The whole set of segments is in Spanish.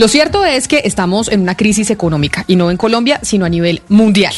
Lo cierto es que estamos en una crisis económica y no en Colombia, sino a nivel mundial.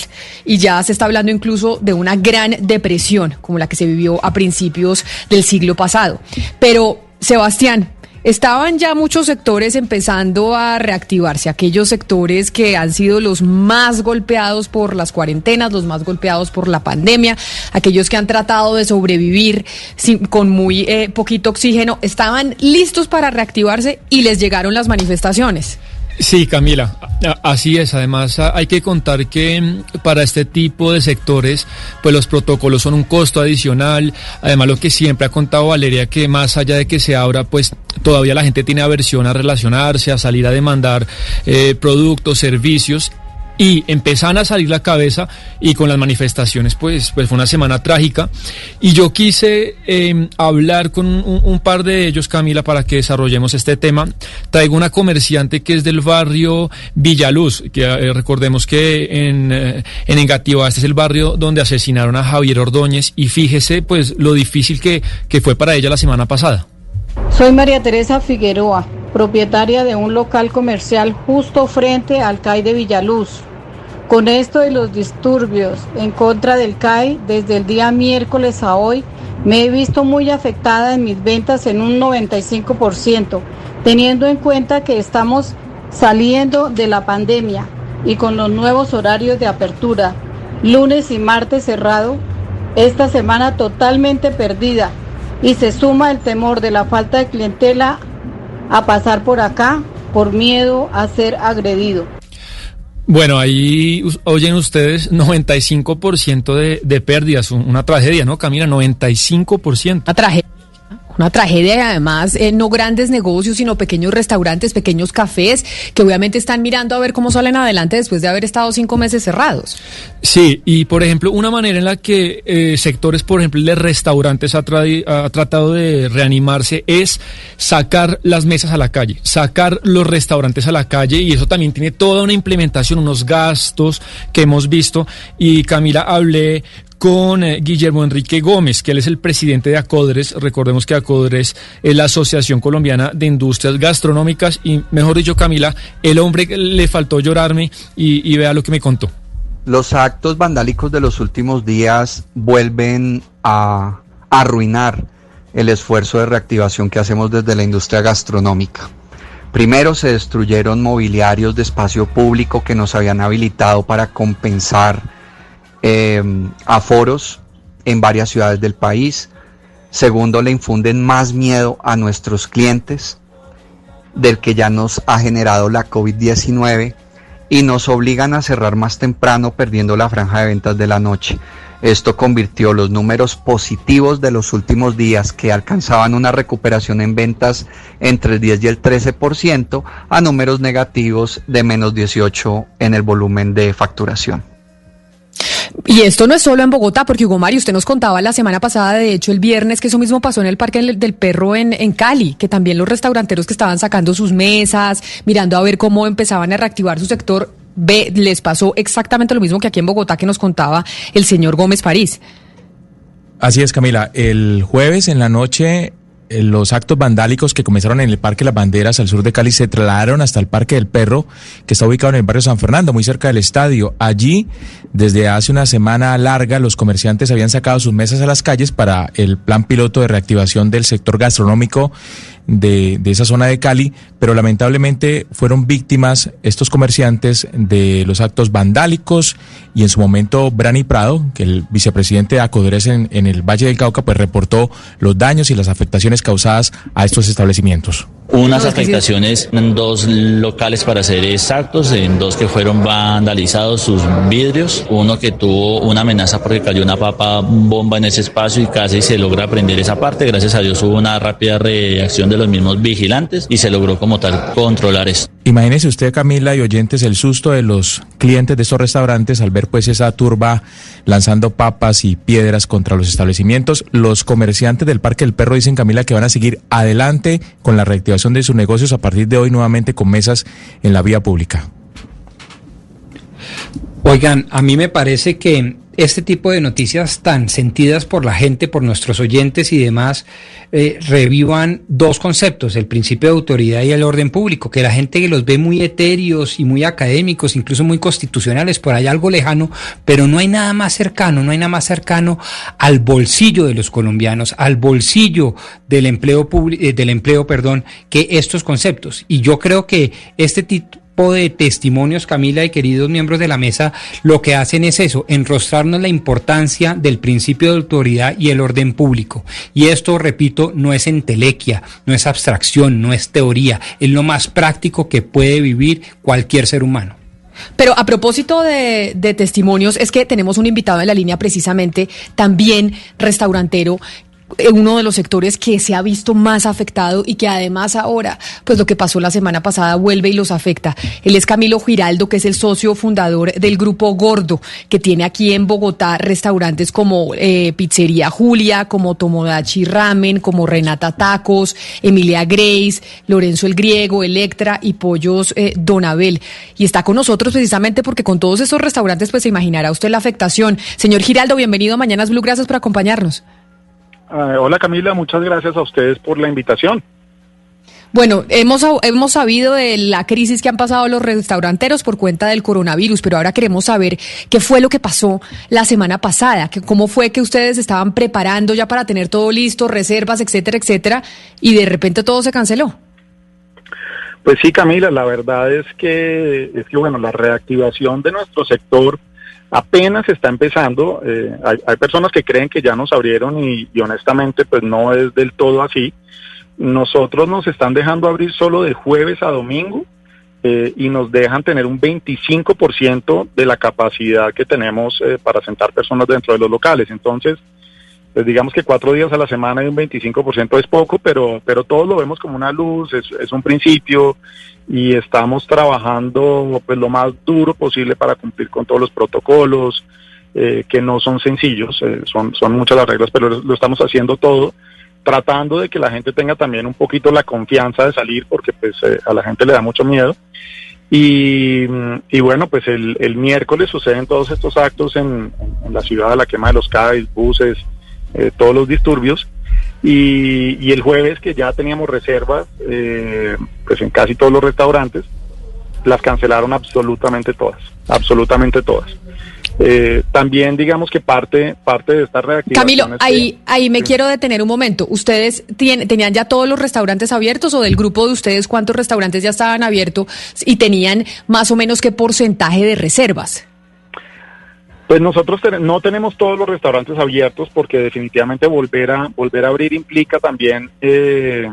Y ya se está hablando incluso de una gran depresión como la que se vivió a principios del siglo pasado. Pero, Sebastián, Estaban ya muchos sectores empezando a reactivarse, aquellos sectores que han sido los más golpeados por las cuarentenas, los más golpeados por la pandemia, aquellos que han tratado de sobrevivir sin, con muy eh, poquito oxígeno, estaban listos para reactivarse y les llegaron las manifestaciones. Sí, Camila, así es. Además, hay que contar que mm, para este tipo de sectores, pues los protocolos son un costo adicional. Además, lo que siempre ha contado Valeria, que más allá de que se abra, pues todavía la gente tiene aversión a relacionarse, a salir a demandar eh, productos, servicios y empezaron a salir la cabeza y con las manifestaciones pues, pues fue una semana trágica. Y yo quise em, hablar con un, par de ellos Camila para que desarrollemos este tema. Traigo una comerciante que es del barrio Villaluz que eh, recordemos que en, eh, en Engativá este es el barrio donde asesinaron a Javier Ordóñez. Y fíjese pues lo difícil que, que fue para ella la semana pasada soy María Teresa Figueroa, propietaria de un local comercial justo frente al CAI de Villaluz. Con esto de los disturbios en contra del CAI, desde el día miércoles a hoy, me he visto muy afectada en mis ventas en un 95%, teniendo en cuenta que estamos saliendo de la pandemia y con los nuevos horarios de apertura, lunes y martes cerrado, esta semana totalmente perdida y se suma el temor de la falta de clientela a pasar por acá por miedo a ser agredido. Bueno, ahí oyen ustedes 95% de, de pérdidas, una tragedia, ¿no, Camila? 95%. Una tragedia. Una tragedia y además eh, no grandes negocios, sino pequeños restaurantes, pequeños cafés, que obviamente están mirando a ver cómo salen adelante después de haber estado cinco meses cerrados. Sí, y por ejemplo, una manera en la que eh, sectores, por ejemplo, de restaurantes ha, ha, tratado de reanimarse es sacar las mesas a la calle, sacar los restaurantes a la calle, y eso también tiene toda una implementación, unos gastos que hemos visto. Y Camila, hablé con eh, Guillermo Enrique Gómez, que él es el presidente de ACODRES. Recordemos que ACODRES es la Asociación Colombiana de Industrias Gastronómicas y, mejor dicho, Camila, el hombre le faltó llorarme y, vea lo que me contó. Los actos vandálicos de los últimos días vuelven a arruinar el esfuerzo de reactivación que hacemos desde la industria gastronómica. Primero se destruyeron mobiliarios de espacio público que nos habían habilitado para compensar eh, aforos en varias ciudades del país. Segundo, le infunden más miedo a nuestros clientes del que ya nos ha generado la COVID-19 y nos obligan a cerrar más temprano perdiendo la franja de ventas de la noche. Esto convirtió los números positivos de los últimos días que alcanzaban una recuperación en ventas entre el 10 y el 13% a números negativos de menos 18 en el volumen de facturación. Y esto no es solo en Bogotá, porque Hugo Mario, usted nos contaba la semana pasada, de hecho el viernes, que eso mismo pasó en el Parque del, Perro en, en, Cali, que también los restauranteros que estaban sacando sus mesas, mirando a ver cómo empezaban a reactivar su sector, ve, les pasó exactamente lo mismo que aquí en Bogotá que nos contaba el señor Gómez París. Así es, Camila. El jueves en la noche los actos vandálicos que comenzaron en el Parque Las Banderas al sur de Cali se trasladaron hasta el Parque del Perro, que está ubicado en el barrio San Fernando, muy cerca del estadio. Allí, desde hace una semana larga, los comerciantes habían sacado sus mesas a las calles para el plan piloto de reactivación del sector gastronómico de, esa zona de Cali, pero lamentablemente fueron víctimas estos comerciantes de los actos vandálicos y en su momento Brani Prado, que el vicepresidente de Acodres en, en el Valle del Cauca, pues reportó los daños y las afectaciones causadas a estos establecimientos. Unas afectaciones en dos locales para ser exactos, en dos que fueron vandalizados sus vidrios, uno que tuvo una amenaza porque cayó una papa bomba en ese espacio y casi se logra prender esa parte, gracias a Dios hubo una rápida reacción de los mismos vigilantes y se logró como tal controlar esto. Imagínese usted, Camila y oyentes, el susto de los clientes de estos restaurantes al ver pues esa turba lanzando papas y piedras contra los establecimientos. Los comerciantes del Parque del Perro dicen, Camila, que van a seguir adelante con la reactivación de sus negocios a partir de hoy nuevamente con mesas en la vía pública. Oigan, a mí me parece que este tipo de noticias tan sentidas por la gente, por nuestros oyentes y demás, eh, revivan dos conceptos, el principio de autoridad y el orden público, que la gente que los ve muy etéreos y muy académicos, incluso muy constitucionales, por ahí algo lejano, pero no hay nada más cercano, no hay nada más cercano al bolsillo de los colombianos, al bolsillo del empleo, eh, del empleo, perdón, que estos conceptos. Y yo creo que este tipo de testimonios, Camila y queridos miembros de la mesa, lo que hacen es eso, enrostrarnos la importancia del principio de autoridad y el orden público. Y esto, repito, no es entelequia, no es abstracción, no es teoría, es lo más práctico que puede vivir cualquier ser humano. Pero a propósito de, de, testimonios, es que tenemos un invitado en la línea precisamente, también restaurantero, uno de los sectores que se ha visto más afectado y que además ahora, pues lo que pasó la semana pasada vuelve y los afecta. Él es Camilo Giraldo, que es el socio fundador del grupo Gordo, que tiene aquí en Bogotá restaurantes como eh, Pizzería Julia, como Tomodachi Ramen, como Renata Tacos, Emilia Grace, Lorenzo el Griego, Electra y Pollos eh, Donabel. Y está con nosotros precisamente porque con todos esos restaurantes, pues se imaginará usted la afectación. Señor Giraldo, bienvenido a Mañanas Blue, gracias por acompañarnos. Uh, hola Camila, muchas gracias a ustedes por la invitación. Bueno, hemos, hemos sabido de la crisis que han pasado los restauranteros por cuenta del coronavirus, pero ahora queremos saber qué fue lo que pasó la semana pasada, que, cómo fue que ustedes estaban preparando ya para tener todo listo, reservas, etcétera, etcétera, y de repente todo se canceló. Pues sí, Camila, la verdad es que, es que bueno, la reactivación de nuestro sector apenas está empezando. Eh, hay, personas que creen que ya nos abrieron y, honestamente pues no es del todo así. Nosotros nos están dejando abrir solo de jueves a domingo eh, y nos dejan tener un 25% de la capacidad que tenemos eh, para sentar personas dentro de los locales. Entonces, pues digamos que cuatro días a la semana y un 25% es poco, pero, pero todos lo vemos como una luz, es, es un principio y estamos trabajando pues lo más duro posible para cumplir con todos los protocolos, eh, que no son sencillos, eh, son, son muchas las reglas, pero lo estamos haciendo todo, tratando de que la gente tenga también un poquito la confianza de salir, porque pues eh, a la gente le da mucho miedo. Y, y bueno, pues el, el, miércoles suceden todos estos actos en, la ciudad la quema de los CAIs, buses, todos los disturbios. Y, el jueves que ya teníamos reservas, eh, pues en casi todos los restaurantes, las cancelaron absolutamente todas, absolutamente todas. Eh, también digamos que parte parte de esta reactivación Camilo, ahí ahí me quiero detener un momento. ¿Ustedes tenían ya todos los restaurantes abiertos o del grupo de ustedes cuántos restaurantes ya estaban abiertos y tenían más o menos qué porcentaje de reservas? Pues nosotros no tenemos todos los restaurantes abiertos porque definitivamente volver a volver a abrir implica también, eh,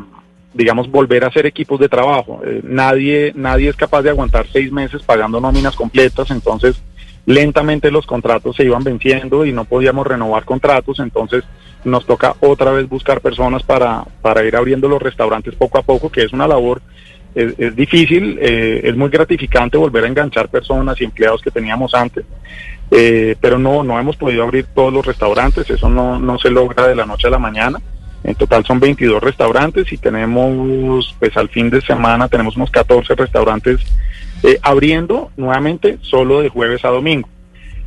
digamos, volver a hacer equipos de trabajo. Eh, nadie nadie es capaz de aguantar seis meses pagando nóminas completas, entonces lentamente los contratos se iban venciendo y no podíamos renovar contratos, entonces nos toca otra vez buscar personas para, para ir abriendo los restaurantes poco a poco, que es una labor es, difícil, eh, es muy gratificante volver a enganchar personas y empleados que teníamos antes, eh, pero no, no hemos podido abrir todos los restaurantes, eso no, no se logra de la noche a la mañana. En total son 22 restaurantes y tenemos, pues al fin de semana tenemos unos 14 restaurantes eh, abriendo nuevamente solo de jueves a domingo.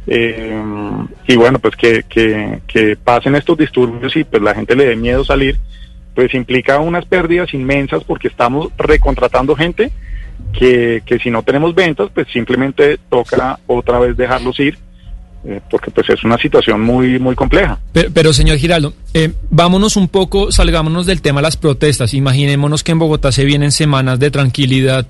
y bueno, pues que, que, que pasen estos disturbios y pues la gente le dé miedo salir, pues implica unas pérdidas inmensas porque estamos recontratando gente que, que si no tenemos ventas, pues simplemente toca otra vez dejarlos ir eh, porque pues es una situación muy muy compleja. Pero, señor Giraldo, eh, vámonos un poco, salgámonos del tema de las protestas. Imaginémonos que en Bogotá se vienen semanas de tranquilidad.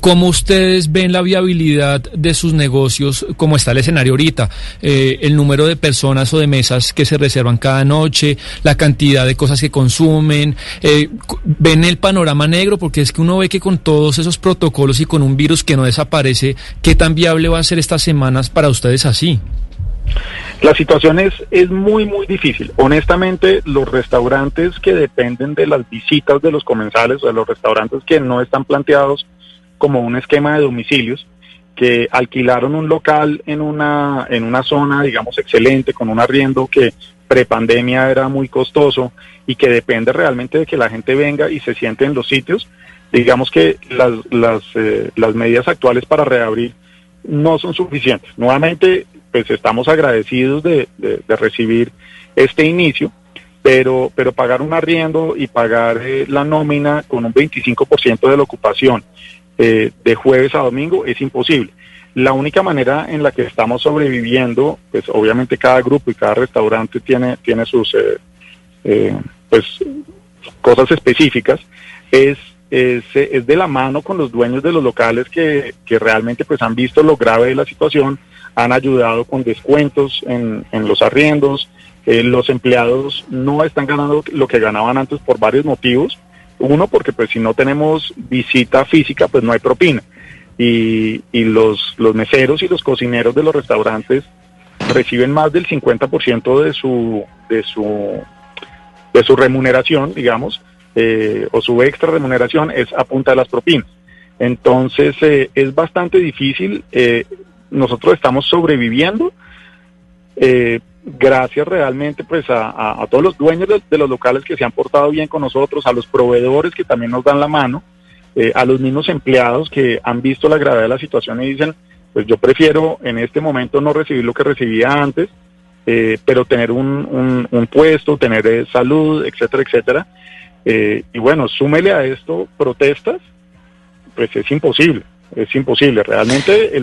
¿Cómo ustedes ven la viabilidad de sus negocios? ¿Cómo está el escenario ahorita? Eh, el número de personas o de mesas que se reservan cada noche, la cantidad de cosas que consumen. ¿Ven el panorama negro? Porque es que uno ve que con todos esos protocolos y con un virus que no desaparece, ¿qué tan viable va a ser estas semanas para ustedes así? La situación es, es muy, muy difícil. Honestamente, los restaurantes que dependen de las visitas de los comensales, o de los restaurantes que no están planteados como un esquema de domicilios, que alquilaron un local en una, en una zona, digamos, excelente, con un arriendo que prepandemia era muy costoso y que depende realmente de que la gente venga y se siente en los sitios, digamos que las, las, eh, las medidas actuales para reabrir no son suficientes. Nuevamente, pues estamos agradecidos de, recibir este inicio, pero, pero pagar un arriendo y pagar eh, la nómina con un 25% de la ocupación eh, de jueves a domingo es imposible. La única manera en la que estamos sobreviviendo, pues obviamente cada grupo y cada restaurante tiene, tiene sus eh, pues, cosas específicas, es es, es, de la mano con los dueños de los locales que, que, realmente pues han visto lo grave de la situación, han ayudado con descuentos en, en los arriendos, eh, los empleados no están ganando lo que ganaban antes por varios motivos. Uno, porque pues si no tenemos visita física, pues no hay propina. Y, y los, los meseros y los cocineros de los restaurantes reciben más del 50% de su, de su, de su remuneración, digamos, eh, o su extra remuneración es a punta de las propinas. Entonces eh, es bastante difícil. Nosotros estamos sobreviviendo gracias realmente pues a, todos los dueños de, los locales que se han portado bien con nosotros, a los proveedores que también nos dan la mano, a los mismos empleados que han visto la gravedad de la situación y dicen, pues yo prefiero en este momento no recibir lo que recibía antes, pero tener un, un puesto, tener salud, etcétera, etcétera. Eh, y bueno, súmele a esto protestas, pues es imposible, es imposible. Realmente. El